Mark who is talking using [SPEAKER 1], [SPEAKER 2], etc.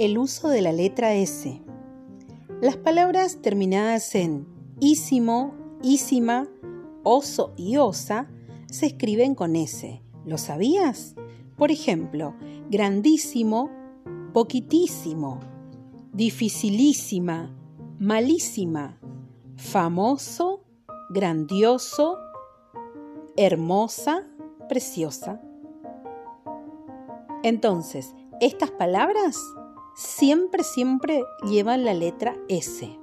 [SPEAKER 1] El uso de la letra S. Las palabras terminadas en ísimo, ísima, oso y osa se escriben con S. ¿Lo sabías? Por ejemplo, grandísimo, poquitísimo, dificilísima, malísima, famoso, grandioso, hermosa, preciosa. Entonces, estas palabras siempre, siempre llevan la letra S.